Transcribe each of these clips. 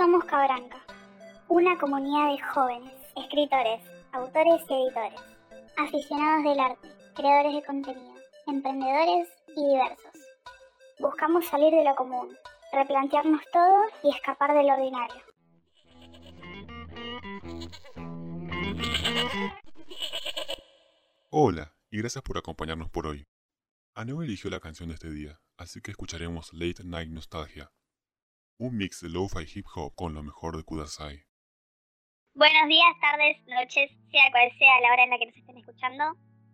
Somos Cabranca, una comunidad de jóvenes, escritores, autores y editores, aficionados del arte, creadores de contenido, emprendedores y diversos. Buscamos salir de lo común, replantearnos todo y escapar del ordinario. Hola, y gracias por acompañarnos por hoy. Aneu eligió la canción de este día, así que escucharemos Late Night Nostalgia, un mix de lo-fi hip hop con lo mejor de Kudasai. Buenos días, tardes, noches, sea cual sea la hora en la que nos estén escuchando.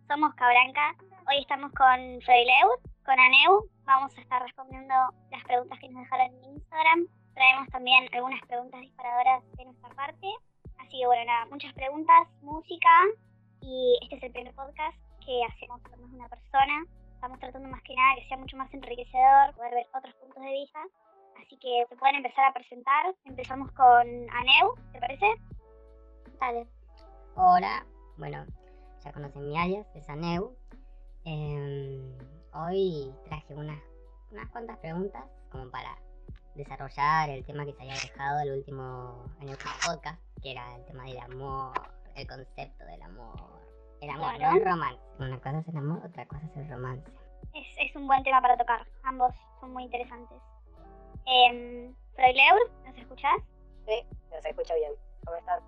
Somos Cabranca. Hoy estamos con Froileur, con Aneu. Vamos a estar respondiendo las preguntas que nos dejaron en Instagram. Traemos también algunas preguntas disparadoras de nuestra parte. Así que bueno, nada, muchas preguntas, música. Y este es el primer podcast que hacemos con una persona. Estamos tratando más que nada que sea mucho más enriquecedor, poder ver otros puntos de vista. Así que se pueden empezar a presentar. Empezamos con Aneu, ¿te parece? Dale. Hola, bueno, ya conocen mi alias, es Aneu. Em, hoy traje unas, unas cuantas preguntas como para desarrollar el tema que se había dejado el último, en el último podcast, que era el tema del amor, el concepto del amor. El amor, Claro. no el romance. Una cosa es el amor, otra cosa es el romance. Es, es un buen tema para tocar. Ambos son muy interesantes. Eh, Froileur, ¿nos escuchás? Sí, los escucho bien. ¿Cómo están?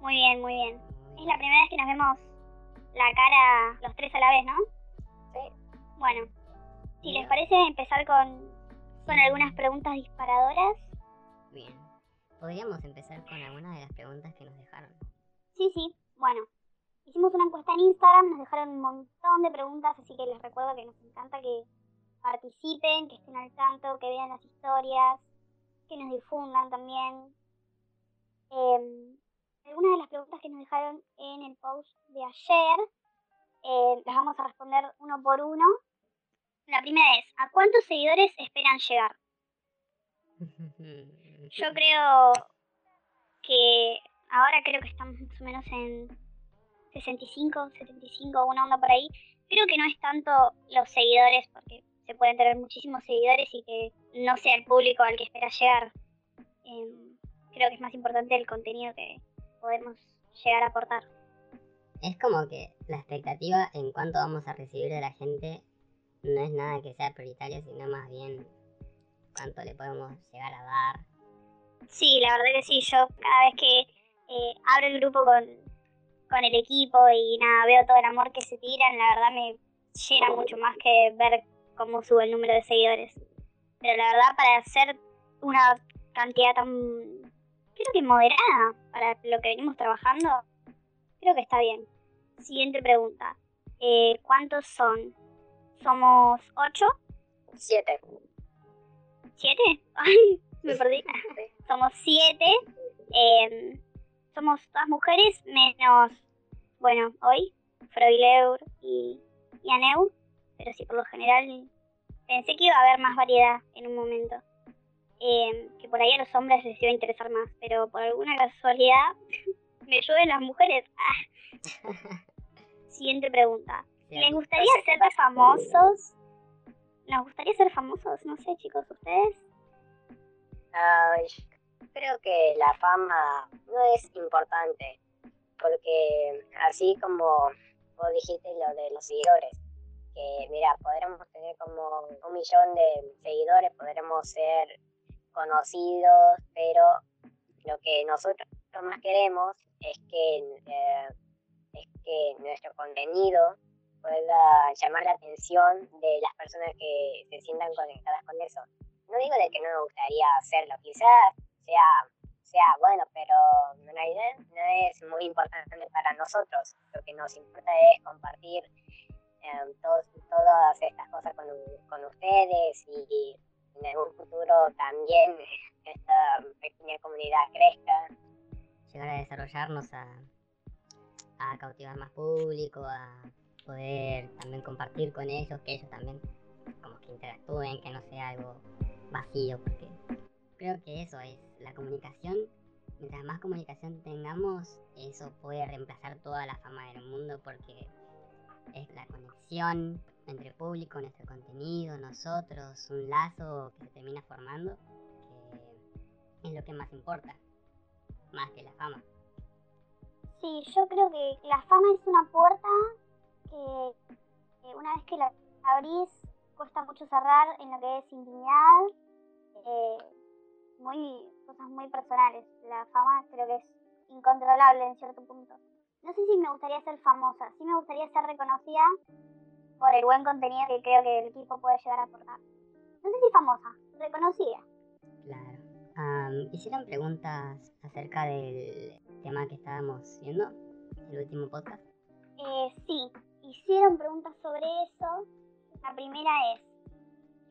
Muy bien, muy bien. Es la primera vez que nos vemos la cara los tres a la vez, ¿no? Sí. Bueno, si les parece empezar con, con algunas preguntas disparadoras. bien. Podríamos empezar con alguna de las preguntas que nos dejaron. Sí, sí, bueno. Hicimos una encuesta en Instagram, nos dejaron un montón de preguntas, así que les recuerdo que nos encanta que participen, que estén al tanto, que vean las historias, que nos difundan también. Eh, algunas de las preguntas que nos dejaron en el post de ayer eh, las vamos a responder uno por uno. La primera es, ¿a cuántos seguidores esperan llegar? Yo creo que ahora creo que estamos más o menos en 65, 75, una onda por ahí. Creo que no es tanto los seguidores, porque se pueden tener muchísimos seguidores y que no sea el público al que espera llegar. Em, creo que es más importante el contenido que podemos llegar a aportar. Es como que la expectativa en cuanto vamos a recibir de la gente no es nada que sea prioritario, sino más bien cuánto le podemos llegar a dar. Sí, la verdad que sí, yo cada vez que eh, abro el grupo con, con el equipo y nada, veo todo el amor que se tiran, la verdad me llena mucho más que ver cómo sube el número de seguidores. Pero la verdad, para hacer una cantidad tan, creo que moderada para lo que venimos trabajando, creo que está bien. Siguiente pregunta. Eh, ¿Cuántos son? ¿Somos ocho? Siete. ¿Siete? Ay, me perdí. Somos siete. eh, somos todas mujeres, menos, bueno, hoy, Froileur y, y Aneu. Pero sí, por lo general, pensé que iba a haber más variedad en un momento. Eh, que por ahí a los hombres les iba a interesar más. Pero por alguna casualidad, me llueven las mujeres. Ah. Siguiente pregunta. ¿Les gustaría ser famosos? ¿Nos gustaría ser famosos? No sé, chicos, ¿ustedes? Creo que la fama no es importante, porque así como vos dijiste lo de los seguidores, mira, podremos tener como un millón de seguidores, podremos ser conocidos, pero lo que nosotros más queremos es que, eh, es que nuestro contenido pueda llamar la atención de las personas que se sientan conectadas con eso. No digo de que no me gustaría hacerlo, quizás sea, sea bueno, pero en realidad no es muy importante para nosotros. Lo que nos importa es compartir todos- todas estas cosas con, con ustedes y en algún futuro también esta pequeña comunidad crezca. Llegar a desarrollarnos a, a cautivar más público, a poder también compartir con ellos, que ellos también como que interactúen, que no sea algo vacío, porque creo que eso es la comunicación. Mientras más comunicación tengamos, eso puede reemplazar toda la fama del mundo porque es la conexión entre público, nuestro contenido, nosotros, un lazo que se termina formando, que es lo que más importa, más que la fama. Sí, yo creo que la fama es una puerta que, que una vez que la abrís cuesta mucho cerrar en lo que es intimidad, eh, muy cosas muy personales. La fama creo que es incontrolable en cierto punto. No sé si me gustaría ser famosa, sí me gustaría ser reconocida por el buen contenido que creo que el equipo puede llegar a aportar. No sé si famosa, reconocida. Claro. Am, ¿Hicieron preguntas acerca del tema que estábamos viendo? El último podcast. Eh, sí, hicieron preguntas sobre eso. La primera es,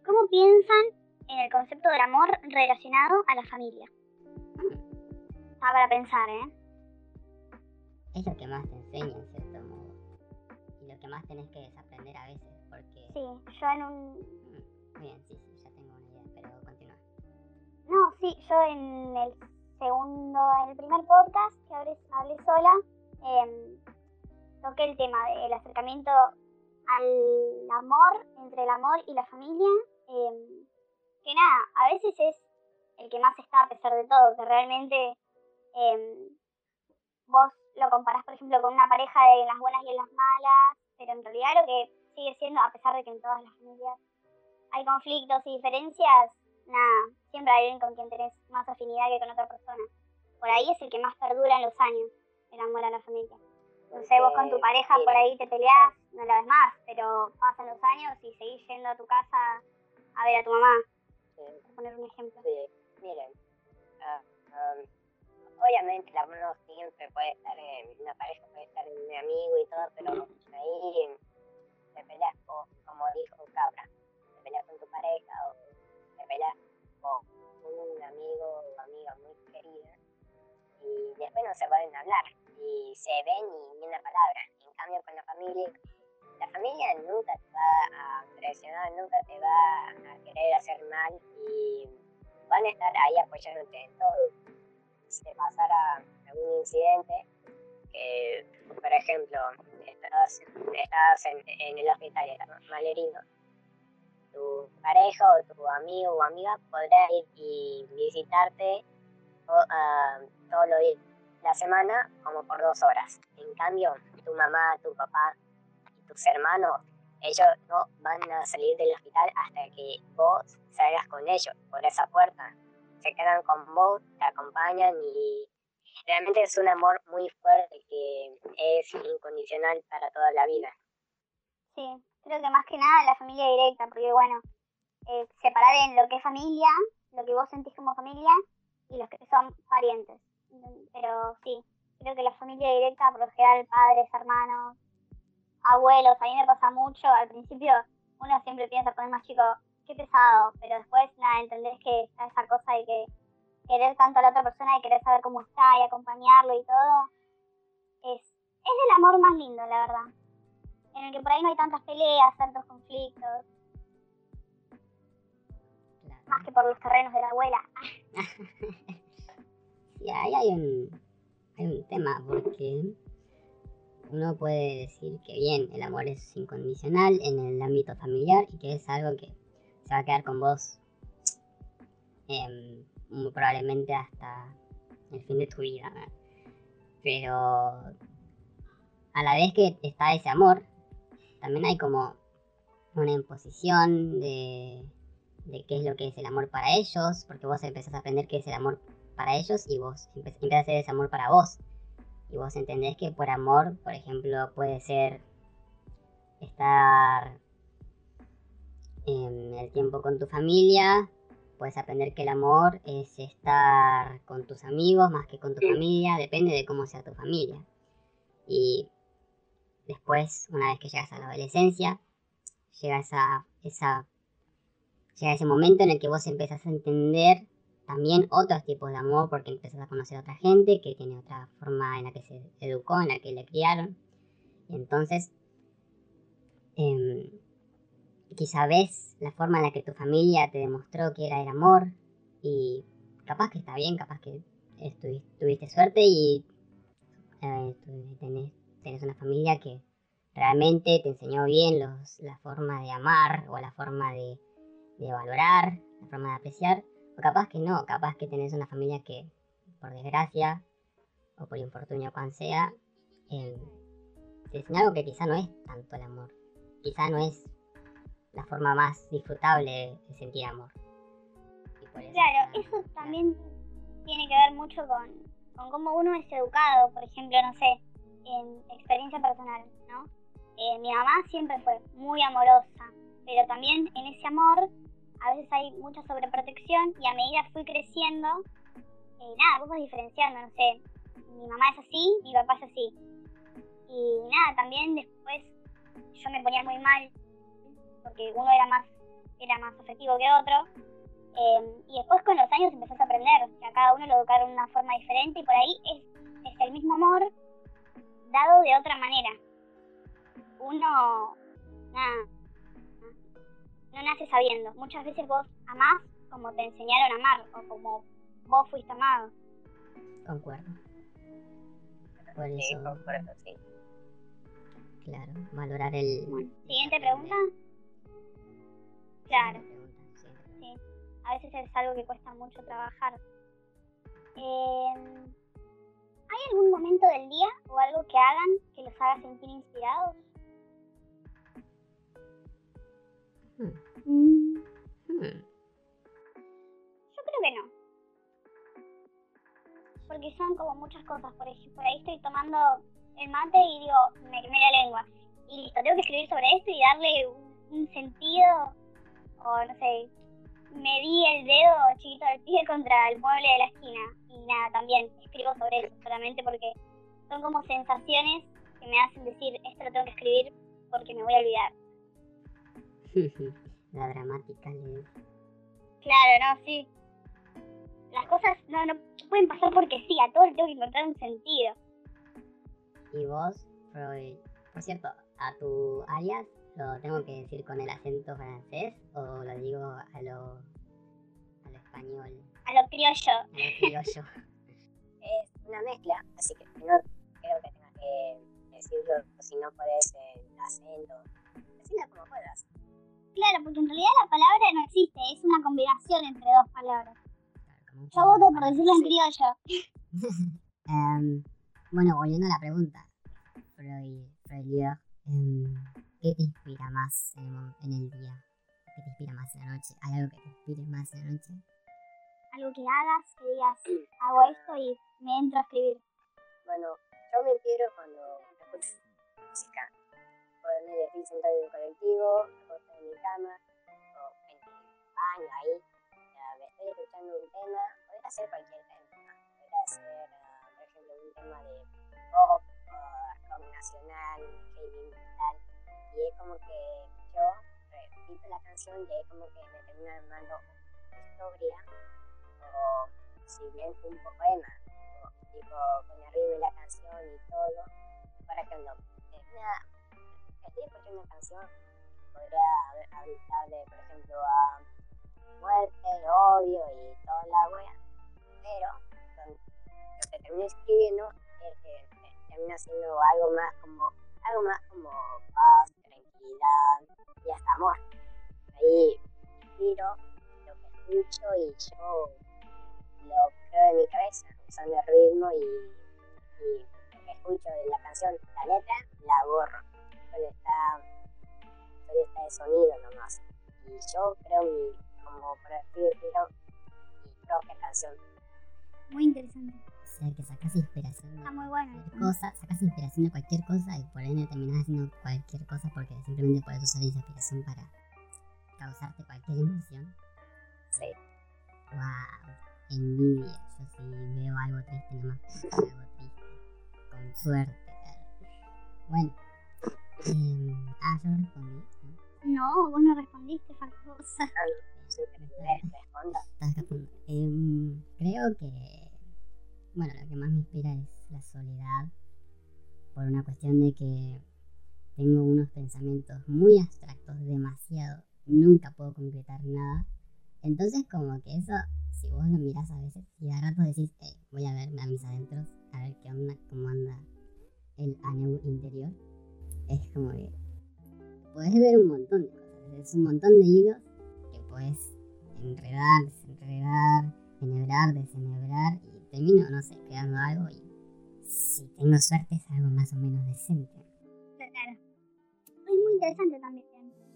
¿cómo piensan en el concepto del amor relacionado a la familia? Está para pensar, ¿eh? Es lo que más te enseña en cierto modo. Y lo que más tenés que desaprender a veces, porque... Sí, yo en un... Mm, bien, sí, sí, ya tengo una idea, pero continúa. No, sí, yo en el segundo, en el primer podcast que hablé, hablé sola, em, toqué el tema del acercamiento al amor, entre el amor y la familia, em, que nada, a veces es el que más está a pesar de todo, que realmente em, vos lo comparás, por ejemplo, con una pareja de las buenas y en las malas, pero en realidad lo que sigue siendo, a pesar de que en todas las familias hay conflictos y diferencias, nada, siempre hay alguien con quien tenés más afinidad que con otra persona. Por ahí es el que más perdura en los años, el amor a la familia. Sé, vos con tu pareja por ahí te peleás, no la ves más, pero pasan los años y seguís yendo a tu casa a ver a tu mamá, por poner un ejemplo. sí. Miren, ah, um, obviamente el amor no siempre puede estar en una pareja, puede estar en un amigo y todo, pero ahí te peleas con, como dijo Cabra, te peleas con tu pareja o te peleas con un amigo o amiga muy querida y después no se pueden hablar y se ven y ni una palabra. En cambio con la familia, la familia nunca te va a presionar, nunca te va a querer hacer mal y van a estar ahí apoyándote en todo. Si te pasara algún incidente, que por ejemplo estás, en, el hospital y estás mal tu pareja o tu amigo o amiga podrá ir y visitarte to- ah, todos los días la semana como por dos horas. En cambio, tu mamá, tu papá y tus hermanos, ellos no van a salir del hospital hasta que vos salgas con ellos por esa puerta. Se quedan con vos, te acompañan y realmente es un amor muy fuerte que es incondicional para toda la vida. Sí, creo que más que nada la familia directa, porque bueno, eh, separar en lo que es familia, lo que vos sentís como familia, y los que son parientes. Pero sí, creo que la familia directa, por lo general, padres, hermanos, abuelos, a mí me pasa mucho. Al principio uno siempre piensa cuando es más chico, qué pesado, pero después nada, entendés que está esa cosa de que querer tanto a la otra persona y querer saber cómo está y acompañarlo y todo, es, es el amor más lindo, la verdad en el que por ahí no hay tantas peleas, tantos conflictos, Claro. más que por los terrenos de la abuela. Sí, ahí hay un, hay un tema, porque uno puede decir que bien, el amor es incondicional en el ámbito familiar y que es algo que se va a quedar con vos muy probablemente hasta el fin de tu vida. ¿no? Pero a la vez que está ese amor, también hay como una imposición de, de qué es lo que es el amor para ellos, porque vos empezás a aprender qué es el amor para ellos y vos empe- empieza a hacer ese amor para vos. Y vos entendés que por amor, por ejemplo, puede ser estar en el tiempo con tu familia, puedes aprender que el amor es estar con tus amigos más que con tu familia, depende de cómo sea tu familia. Y después, una vez que llegas a la adolescencia, llega esa, esa, llega ese momento en el que vos empezás a entender también otros tipos de amor porque empezás a conocer a otra gente que tiene otra forma en la que se educó, en la que le criaron. Y entonces, em, quizá ves la forma en la que tu familia te demostró que era el amor y capaz que está bien, capaz que tuviste suerte y eh, tenés, una familia que realmente te enseñó bien los, la forma de amar o la forma de, de valorar, la forma de apreciar O capaz que no, capaz que tenés una familia que, por desgracia, o por infortunio cuan sea, eh, te enseña algo que quizá no es tanto el amor. Quizá no es la forma más disfrutable de sentir amor. Eso, Claro, eso también tiene que ver mucho con, con cómo uno es educado, por ejemplo, no sé, en experiencia personal, ¿no? Eh, mi mamá siempre fue muy amorosa, pero también en ese amor a veces hay mucha sobreprotección y a medida fui creciendo, eh, nada, vos vas diferenciando, no sé, mi mamá es así, mi papá es así. Y nada, también después yo me ponía muy mal porque uno era más, era más afectivo que otro. Eh, y después con los años empezás a aprender que a cada uno lo educaron de una forma diferente y por ahí es, es el mismo amor dado de otra manera. Uno, nada, no nace sabiendo. Muchas veces vos amás como te enseñaron a amar o como vos fuiste amado. Concuerdo. Por Sí, eso, concuerdo, sí. claro, valorar el... Siguiente pregunta. Claro. Sí, a veces es algo que cuesta mucho trabajar. Eh, ¿Hay algún momento del día o algo que hagan que los haga sentir inspirados? Hmm. Mm, Hmm. yo creo que no. Porque son como muchas cosas. Por ejemplo, por ahí estoy tomando el mate y digo, me quemé la lengua. Y listo, tengo que escribir sobre esto y darle un, un sentido. O no sé, me di el dedo chiquito del pie contra el mueble de la esquina. Y nada, también escribo sobre eso, solamente porque son como sensaciones que me hacen decir, esto lo tengo que escribir porque me voy a olvidar. La dramática le Claro, no, sí. Las cosas no, no pueden pasar porque sí, a todo le tengo que encontrar un sentido. Y vos, Freud, por cierto, a tu alias lo tengo que decir con el acento francés o lo digo a lo, a lo español, A lo criollo. a lo criollo. Es una mezcla, así que no creo que tengas que decirlo si no podés el acento. Decirlo como puedas. Claro, porque en realidad la palabra no existe, es una combinación entre dos palabras. Yo voto por decirlo en criollo. Em, bueno, volviendo a la pregunta, Freud, Freud, em, ¿qué te inspira más en el, en el día? ¿Qué te inspira más en la noche? ¿Hay algo que te inspire más en la noche? Algo que hagas, que digas, hago esto y me entro a escribir. Bueno, yo me inspiro cuando escucho música. Ponerme estoy sentado en un colectivo, en mi cama, o en el baño ahí. ya, me estoy escuchando un tema, podría ser cualquier tema. Podría ser, ah, por ejemplo, un tema de pop, o rock nacional, heavy metal. Y es como que yo repito la canción y es como que me termina armando una historia, o si bien un poema tipo con el ritmo la canción y todo, para que cuando eh, nada, estoy una canción, podría hablarle, por ejemplo, a muerte, odio y toda la wea, pero lo que termino escribiendo es que eh, termina siendo algo más como, algo más como paz, y hasta amor. Ahí inspiro lo que escucho y yo lo creo en mi cabeza, usando el ritmo y, lo que escucho de la canción, la letra, la borro. Solo está, solo está de sonido nomás. Y yo creo mi, como decirlo, mi propia canción. Muy interesante. Sea, que sacas inspiración de Está muy bueno. cualquier cosa, sacas inspiración de cualquier cosa y por ende terminas haciendo cualquier cosa porque simplemente puedes usar esa inspiración para causarte cualquier emoción. Sí. Wow, envidia. Yo sí veo algo triste nomás. algo triste. Con suerte, claro. Bueno. em, ah, yo respondí. ¿no? No, vos no respondiste, te responda. Estás escapando. Em, creo que. Bueno, lo que más me inspira es la soledad. Por una cuestión de que tengo unos pensamientos muy abstractos, demasiado. Nunca puedo concretar nada. Entonces, como que eso, si vos lo mirás a veces y a ratos decís, "Ey, voy a verme a mis adentros, a ver qué onda, cómo anda el aneu interior, es como que podés ver un montón de cosas. Es un montón de hilos que podés enredar, desenredar, enhebrar, desenhebrar termino, no sé, creando algo y si tengo suerte es algo más o menos decente. Claro. Es muy interesante también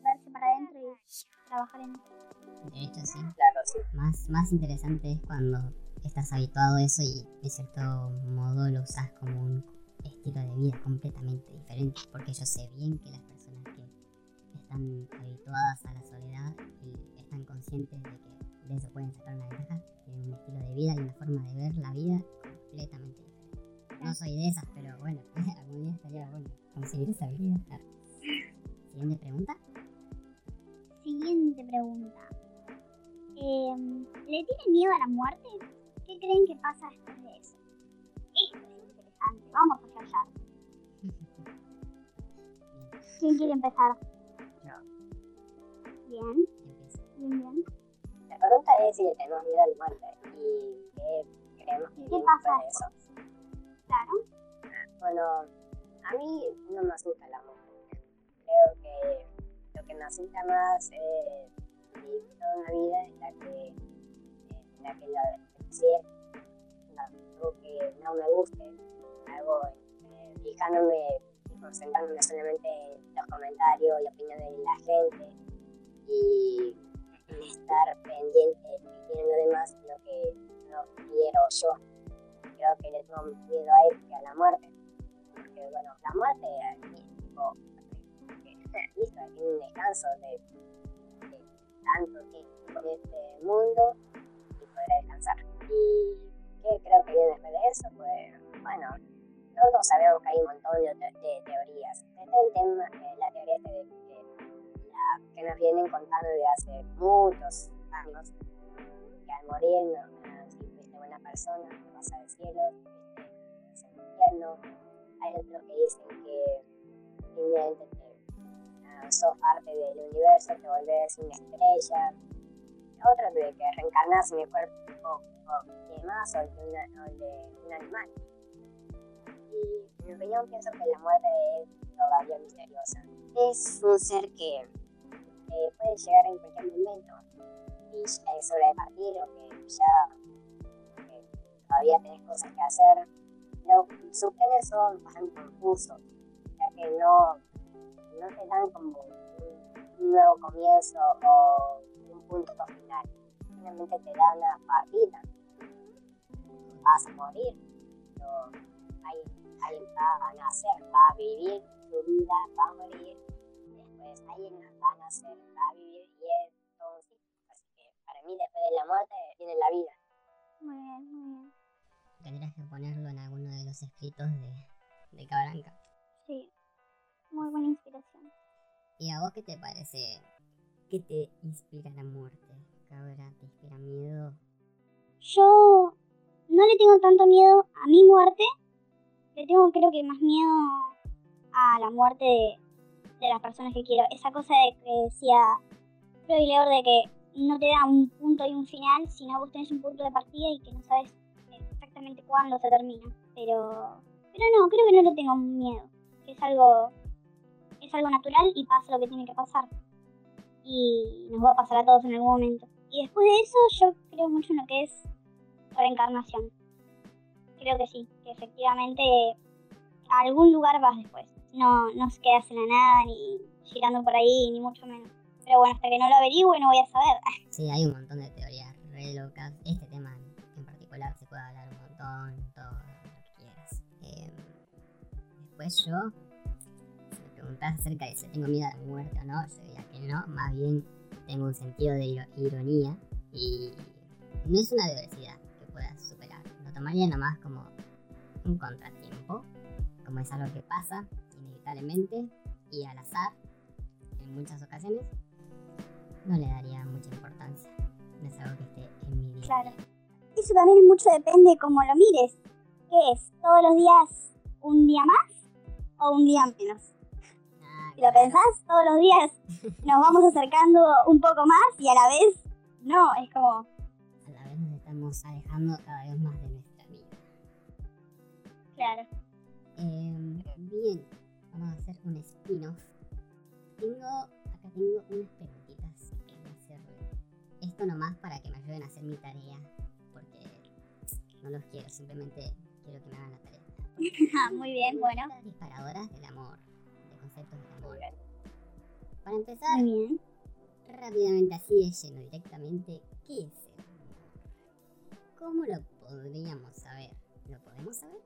verse para adentro y trabajar en eso. De hecho, sí. Claro, sí. Más, más interesante es cuando estás habituado a eso y de cierto modo lo usas como un estilo de vida completamente diferente. Porque yo sé bien que las personas que están habituadas a la soledad y están conscientes de que de eso pueden sacar una ventaja, tienen un estilo de vida y una forma de ver la vida completamente diferente. No soy de esas, pero bueno, algún día estaría bueno conseguir esa habilidad. Siguiente pregunta. Siguiente pregunta. Em, ¿Le tienen miedo a la muerte? ¿Qué creen que pasa después de eso? Esto es interesante. Vamos a flashear. ¿Quién quiere empezar? Bien, Empieza. bien, pregunta es si le tenemos miedo al muerte y qué creemos que ¿Y qué pasa de eso. Claro. Bueno, a mí no me asusta la muerte. Creo que lo que me asusta más es vivir toda una vida en la que, en la que lo desprecié, algo que no me guste, algo eh, fijándome y concentrándome solamente en los comentarios y opiniones de la gente y estar pendiente de que quieren los demás lo que no quiero yo. Creo que le tengo miedo a él que a la muerte porque bueno, la muerte es tipo, que, un descanso de, tanto tiempo en este mundo y podrá descansar. ¿Y qué creo que viene después de eso? Pues bueno, todos sabemos que hay un montón de, teorías. Está el tema, eh, la teoría esta de que, que nos vienen contando de hace muchos años, que al morir, no, ah, fuiste buena persona, te vas al cielo, fuiste al infierno, hay otros que dicen que simplemente te, ah, sos parte del universo, te volvés una estrella. Otros de que reencarnás en el cuerpo de demás o de, una- o de un animal. Y en mi opinión pienso que la muerte es todavía misteriosa. Es un ser que eh, puede llegar en cualquier momento y ya es hora de partir o que ya que todavía tenés cosas que hacer sus planes son bastante confusos, ya que no, no te dan como un, nuevo comienzo o un punto final. Simplemente te dan una partida. Vas a morir, pero alguien va a nacer, va a vivir su vida, va a morir. Después alguien va a nacer, va a vivir y es todo un ciclo. Así que para mí después de la muerte viene la vida. Muy bien, muy bien. Tendrías que ponerlo en alguno de los escritos de, de Cabranca. Sí. Muy buena inspiración. ¿Y a vos qué te parece? ¿Qué te inspira la muerte? Cabra, ¿te inspira miedo? Yo no le tengo tanto miedo a mi muerte. Le tengo creo que más miedo a la muerte de, de las personas que quiero. Esa cosa de que decía Freud Leor de que no te da un punto y un final, sino vos tenés un punto de partida y que no sabes exactamente cuándo se termina. Pero, pero no, creo que no le tengo miedo. Es algo, es algo natural y pasa lo que tiene que pasar. Y nos va a pasar a todos en algún momento. Y después de eso, yo creo mucho en lo que es reencarnación. Creo que sí, que efectivamente a algún lugar vas después. No, no se quedas en la nada, ni girando por ahí, ni mucho menos. Pero bueno, hasta que no lo averigüe no voy a saber. Sí, hay un montón de teorías re locas. Este tema en particular se puede hablar un montón, todo lo que quieras. Eh, después yo, si me preguntás acerca de si tengo miedo a la muerte o no, yo diría que no. Más bien tengo un sentido de iro- ironía y no es una adversidad que puedas superar. Lo tomaría nomás como un contratiempo, como es algo que pasa y al azar en muchas ocasiones. No le daría mucha importancia. No es algo que esté en mi día. Claro. Eso también mucho depende de cómo lo mires. ¿Qué es? ¿Todos los días un día más o un día menos? Ah, Si lo pensás, todos los días nos vamos acercando un poco más y a la vez no, es como, A la vez nos estamos alejando cada vez más de nuestra vida. claro. Eh, bien, vamos a hacer un spin-off. Tengo, acá tengo unas preguntitas que quería hacerle. Esta esto nomás para que me ayuden a hacer mi tarea, porque no los quiero, simplemente quiero que me hagan la tarea. Ah, Muy bien, bueno. Disparadoras del amor, de conceptos del amor. Para empezar, Muy bien. rápidamente así de lleno, directamente, ¿qué es el amor? ¿Cómo lo podríamos saber? ¿Lo podemos saber?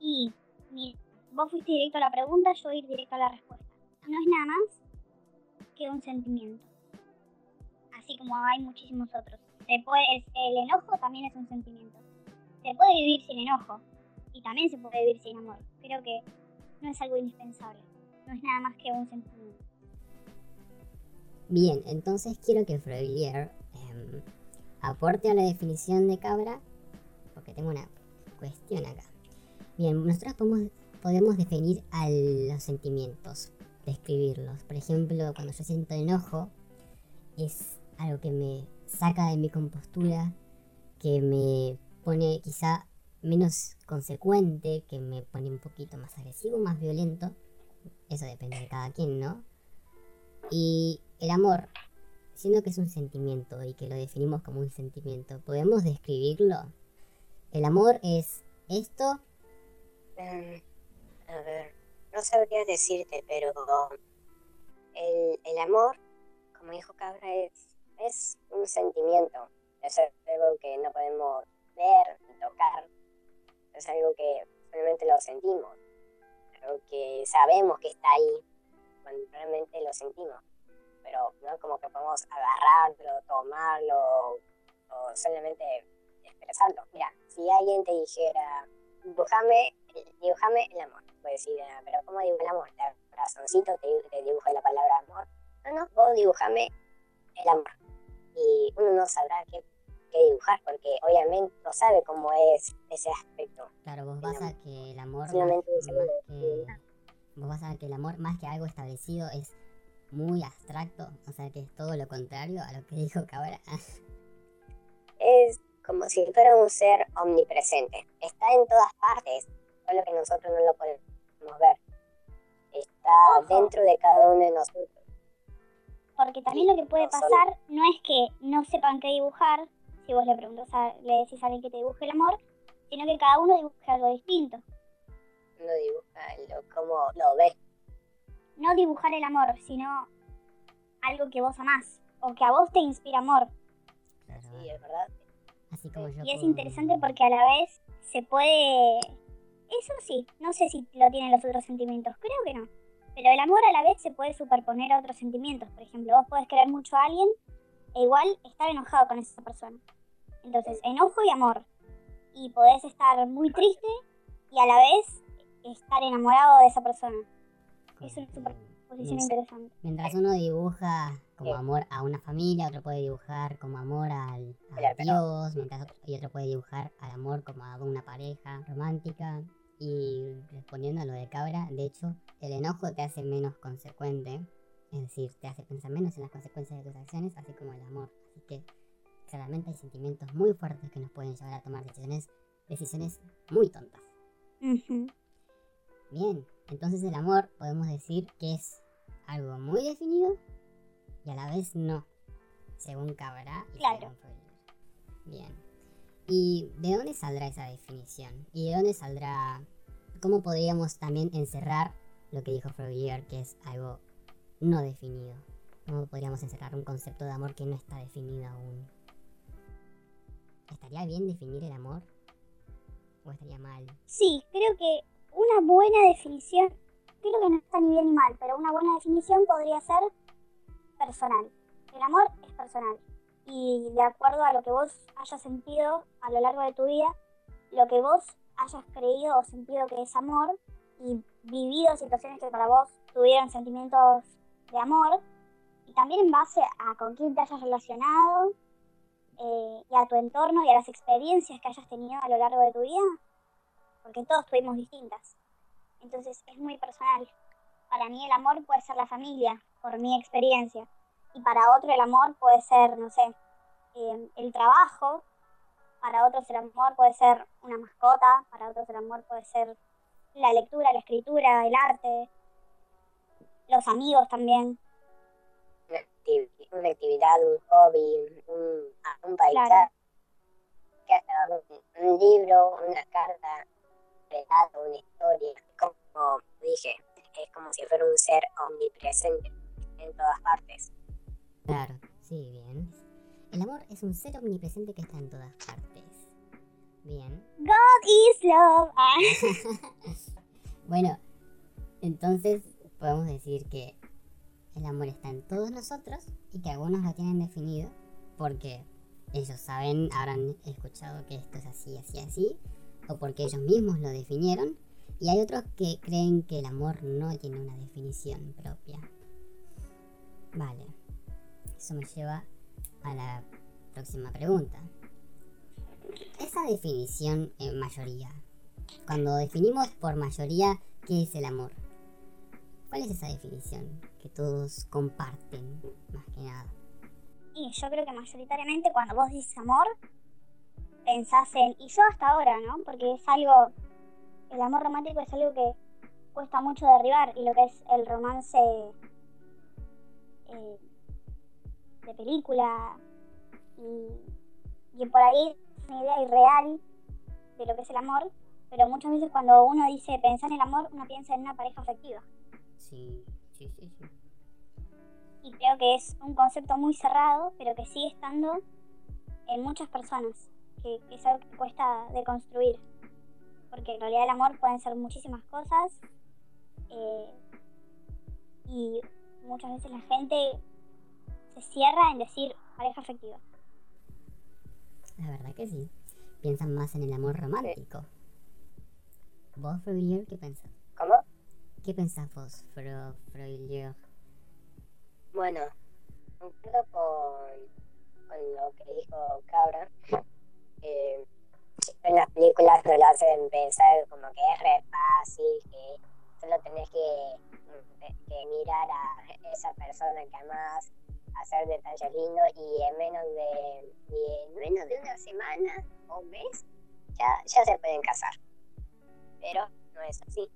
Y, mira, vos fuiste directo a la pregunta, yo ir directo a la respuesta. No es nada más que un sentimiento. Así como hay muchísimos otros. Se puede, el, enojo también es un sentimiento. Se puede vivir sin enojo. Y también se puede vivir sin amor. Creo que no es algo indispensable. No es nada más que un sentimiento. Bien, entonces quiero que Freudier em, aporte a la definición de cabra, porque tengo una cuestión acá. Bien, nosotros podemos, podemos definir a los sentimientos, describirlos. Por ejemplo, cuando yo siento enojo, es algo que me saca de mi compostura, que me pone quizá menos consecuente, que me pone un poquito más agresivo, más violento. Eso depende de cada quien, ¿no? Y el amor, siendo que es un sentimiento y que lo definimos como un sentimiento, ¿podemos describirlo? El amor es esto, Mm, a ver, no sabría decirte, pero el, el amor, como dijo Cabra, es, es un sentimiento. Es algo que no podemos ver ni tocar. Es algo que solamente lo sentimos. Algo que sabemos que está ahí cuando realmente lo sentimos. Pero no como que podemos agarrarlo, tomarlo o solamente expresarlo. Mira, si alguien te dijera, dibujame, dibujame el amor. Puedes decir, "Ah, pero ¿cómo dibujo el amor? ¿De corazoncito te, te dibujo la palabra amor? No, no, vos dibujame el amor. Y uno no sabrá qué, qué dibujar porque obviamente no sabe cómo es ese aspecto. claro, vos vas a que el amor más, Solamente más sabe que, vos vas a ver que el amor más que algo establecido es muy abstracto, o sea que es todo lo contrario a lo que dijo Cabra. Es como si fuera un ser omnipresente. Está en todas partes, solo que nosotros no lo podemos ver. Está Ojo. dentro de cada uno de nosotros. Porque también lo que puede pasar no es que no sepan qué dibujar, si vos le preguntas a, le decís a alguien que te dibuje el amor, sino que cada uno dibuje algo distinto. Uno dibuja lo, como lo ve. No dibujar el amor, sino algo que vos amás o que a vos te inspira amor. Claro, Sí, es verdad. así como yo Y es interesante porque a la vez se puede... Eso sí, no sé si lo tienen los otros sentimientos, creo que no. Pero el amor a la vez se puede superponer a otros sentimientos. Por ejemplo, vos podés querer mucho a alguien e igual estar enojado con esa persona. Entonces, enojo y amor. Y podés estar muy triste y a la vez estar enamorado de esa persona. Es una como- Posición Yes. interesante. Mientras uno dibuja como Sí. amor a una familia, otro puede dibujar como amor al, a Dios, mientras otro, y otro puede dibujar al amor como a una pareja romántica. Y respondiendo a lo de Cabra, de hecho, el enojo te hace menos consecuente, es decir, te hace pensar menos en las consecuencias de tus acciones, así como el amor. Así que claramente hay sentimientos muy fuertes que nos pueden llevar a tomar decisiones, decisiones muy tontas. Ujú. Bien, entonces el amor podemos decir que es algo muy definido y a la vez no, según Cabra y Claro. Bien. ¿Y de dónde saldrá esa definición? ¿Y de dónde saldrá, cómo podríamos también encerrar lo que dijo Freud, que es algo no definido? ¿Cómo podríamos encerrar un concepto de amor que no está definido aún? ¿Estaría bien definir el amor? ¿O estaría mal? Sí, creo que una buena definición, creo que no está ni bien ni mal, pero una buena definición podría ser personal. El amor es personal. Y de acuerdo a lo que vos hayas sentido a lo largo de tu vida, lo que vos hayas creído o sentido que es amor y vivido situaciones que para vos tuvieron sentimientos de amor, y también en base a con quién te hayas relacionado eh, y a tu entorno y a las experiencias que hayas tenido a lo largo de tu vida, porque todos tuvimos distintas. Entonces es muy personal. Para mí el amor puede ser la familia, por mi experiencia. Y para otro el amor puede ser, no sé, eh, el trabajo. Para otros el amor puede ser una mascota. Para otros el amor puede ser la lectura, la escritura, el arte. Los amigos también. una actividad, un hobby, un, un paisaje, un, libro, una carta, un relato, una historia. Como dije, es como si fuera un ser omnipresente en todas partes. Claro, sí, bien. El amor es un ser omnipresente que está en todas partes. Bien. God is love. Bueno, entonces podemos decir que el amor está en todos nosotros y que algunos lo tienen definido porque ellos saben, habrán escuchado que esto es así, así, así, o porque ellos mismos lo definieron, y hay otros que creen que el amor no tiene una definición propia. Vale, eso me lleva a la próxima pregunta. Esa definición en mayoría, cuando definimos por mayoría qué es el amor, ¿cuál es esa definición que todos comparten más que nada? Y yo creo que mayoritariamente cuando vos dices amor, pensás en, y yo hasta ahora, ¿no? Porque es algo, el amor romántico es algo que cuesta mucho derribar y lo que es el romance eh, de película y, y por ahí es una idea irreal de lo que es el amor, pero muchas veces cuando uno dice pensar en el amor, uno piensa en una pareja afectiva. Sí, sí, sí, sí. Y creo que es un concepto muy cerrado, pero que sigue estando en muchas personas, que, es algo que cuesta de construir. Porque en realidad el amor pueden ser muchísimas cosas eh, y muchas veces la gente se cierra en decir pareja afectiva. La verdad que sí. Piensan más en el amor romántico. ¿Vos, Freud, qué pensás? ¿Cómo? ¿Qué pensás vos, Freud? Bueno, poco con, con lo que dijo Cabra. Eh, en las películas no lo hacen pensar como que es re fácil, que solo tenés que, que mirar a esa persona que amás hacer detalles lindos y en menos de, en menos de una semana o mes ya, ya se pueden casar. Pero no es así.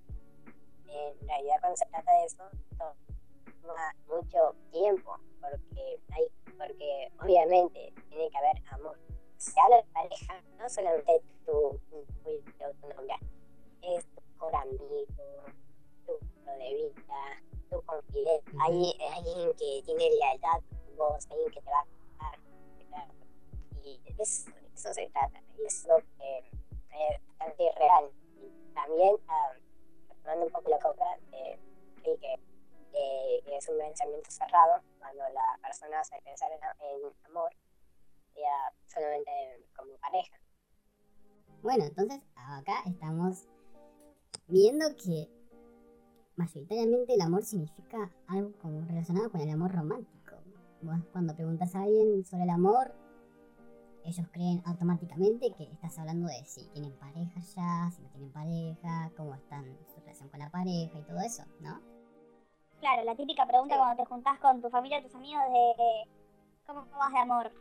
En realidad cuando se trata de eso toma mucho tiempo porque hay porque obviamente tiene que haber amor. Si habla de pareja, no solamente tu, tu, tu novia, es tu mejor amigo, tu de tu confidente. Hay alguien que tiene lealtad con vos, alguien que te va a dar. Y eso, eso se trata. Y es lo que es bastante real. Y también, uh, un poco la copa, eh, que, que, es un pensamiento cerrado cuando la persona hace pensar en, en amor, ya solamente como pareja. Bueno, entonces acá estamos viendo que mayoritariamente el amor significa algo como relacionado con el amor romántico. cuando preguntas a alguien sobre el amor, ellos creen automáticamente que estás hablando de si tienen pareja ya, si no tienen pareja, cómo están su relación con la pareja y todo eso, ¿no? Claro, la típica pregunta cuando te juntás con tu familia o tus amigos de ¿cómo vas de amor?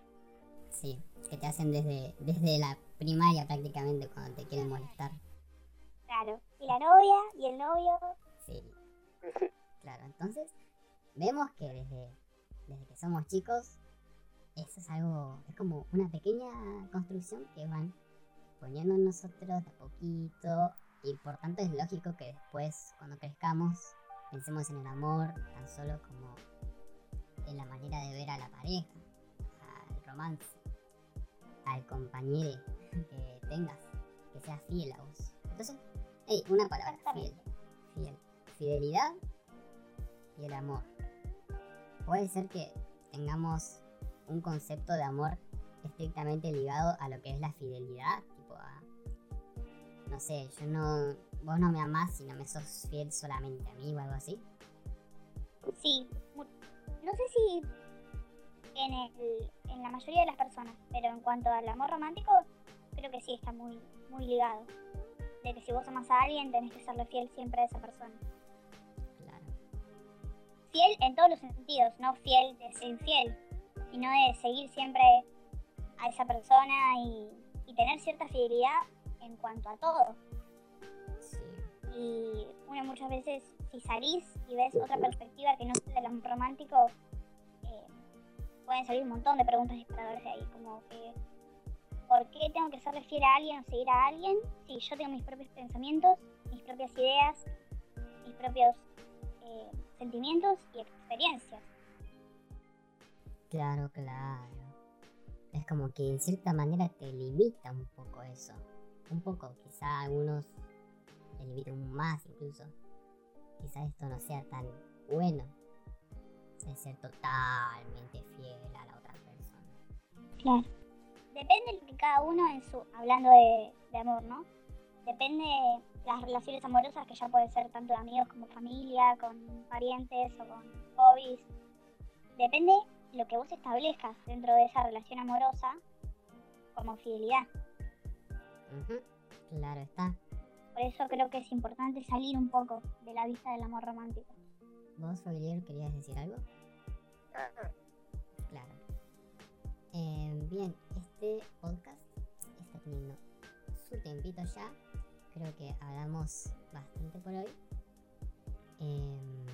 Sí, que te hacen desde, desde la primaria prácticamente cuando te quieren molestar. Claro, y la novia y el novio Claro, entonces vemos que desde, desde que somos chicos, eso es algo, es como una pequeña construcción que van poniendo en nosotros de a poquito y por tanto es lógico que después cuando crezcamos pensemos en el amor tan solo como en la manera de ver a la pareja, al romance, al compañero que tengas, que sea fiel a vos. Entonces, hey, una palabra, fiel, fiel fidelidad y el amor. Puede ser que tengamos un concepto de amor estrictamente ligado a lo que es la fidelidad, tipo a, no sé, yo no, vos no me amás si no me sos fiel solamente a mí o algo así. Sí, no sé si en, el, en la mayoría de las personas, pero en cuanto al amor romántico, creo que sí está muy, muy ligado. De que si vos amas a alguien, tenés que serle fiel siempre a esa persona fiel en todos los sentidos, no fiel de ser infiel, sino de seguir siempre a esa persona y, tener cierta fidelidad en cuanto a todo. Y uno muchas veces, si salís y ves otra perspectiva que no es del amor romántico, eh, pueden salir un montón de preguntas disparadores de ahí, como que ¿por qué tengo que serle fiel a alguien o seguir a alguien si yo tengo mis propios pensamientos, mis propias ideas, mis propios eh, sentimientos y experiencias? Claro, claro. Es como que en cierta manera te limita un poco eso. Un poco, quizá algunos te limitan más incluso. Quizá esto no sea tan bueno de ser totalmente fiel a la otra persona. Claro. Depende de lo que cada uno en su. hablando de, de amor, ¿no? Depende de las relaciones amorosas que ya pueden ser tanto de amigos como familia, con parientes o con hobbies. Depende lo que vos establezcas dentro de esa relación amorosa como fidelidad. Claro está. Por eso creo que es importante salir un poco de la vista del amor romántico. ¿Vos, Rogelio, querías decir algo? Claro. Eh, bien, este podcast está teniendo su tempito ya. Creo que hablamos bastante por hoy. Em,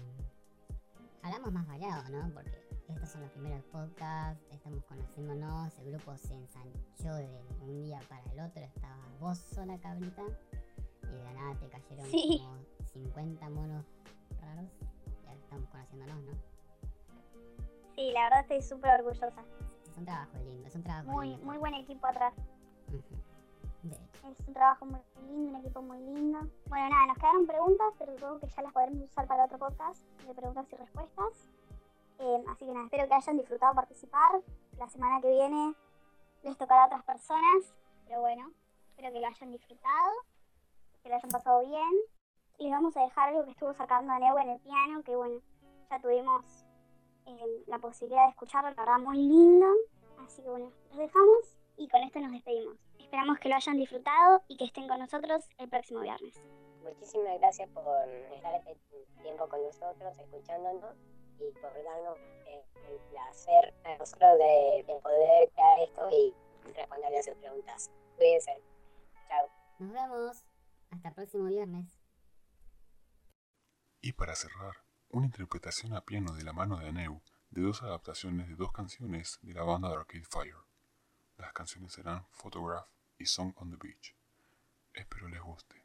hablamos más variado, ¿no? Porque estos son los primeros podcasts, estamos conociéndonos, el grupo se ensanchó de un día para el otro, estaba vos sola, cabrita, y de la nada te cayeron Sí. como 50 monos raros, y ahora estamos conociéndonos, ¿no? Sí, la verdad estoy súper orgullosa. Es un trabajo lindo, es un trabajo Muy, lindo. muy buen equipo atrás. Hecho. Es un trabajo muy lindo, un equipo muy lindo. Bueno, nada, nos quedaron preguntas, pero supongo que ya las podremos usar para otro podcast de preguntas y respuestas. Eh, así que nada, espero que hayan disfrutado participar. La semana que viene les tocará a otras personas, pero bueno, espero que lo hayan disfrutado, que lo hayan pasado bien. Les vamos a dejar algo que estuvo sacando Neu en el piano, que bueno, ya tuvimos eh, la posibilidad de escucharlo, la verdad muy lindo. Así que bueno, los dejamos y con esto nos despedimos. Esperamos que lo hayan disfrutado y que estén con nosotros el próximo viernes. Muchísimas gracias por estar este tiempo con nosotros, escuchándonos y por darnos eh, el placer a nosotros de, de poder crear esto y responderle a sus preguntas. Cuídense. Chao. Nos vemos. Hasta el próximo viernes. Y para cerrar, una interpretación a piano de la mano de Aneu de dos adaptaciones de dos canciones de la banda de Arcade Fire. Las canciones serán Photograph y Song on the Beach. Espero les guste.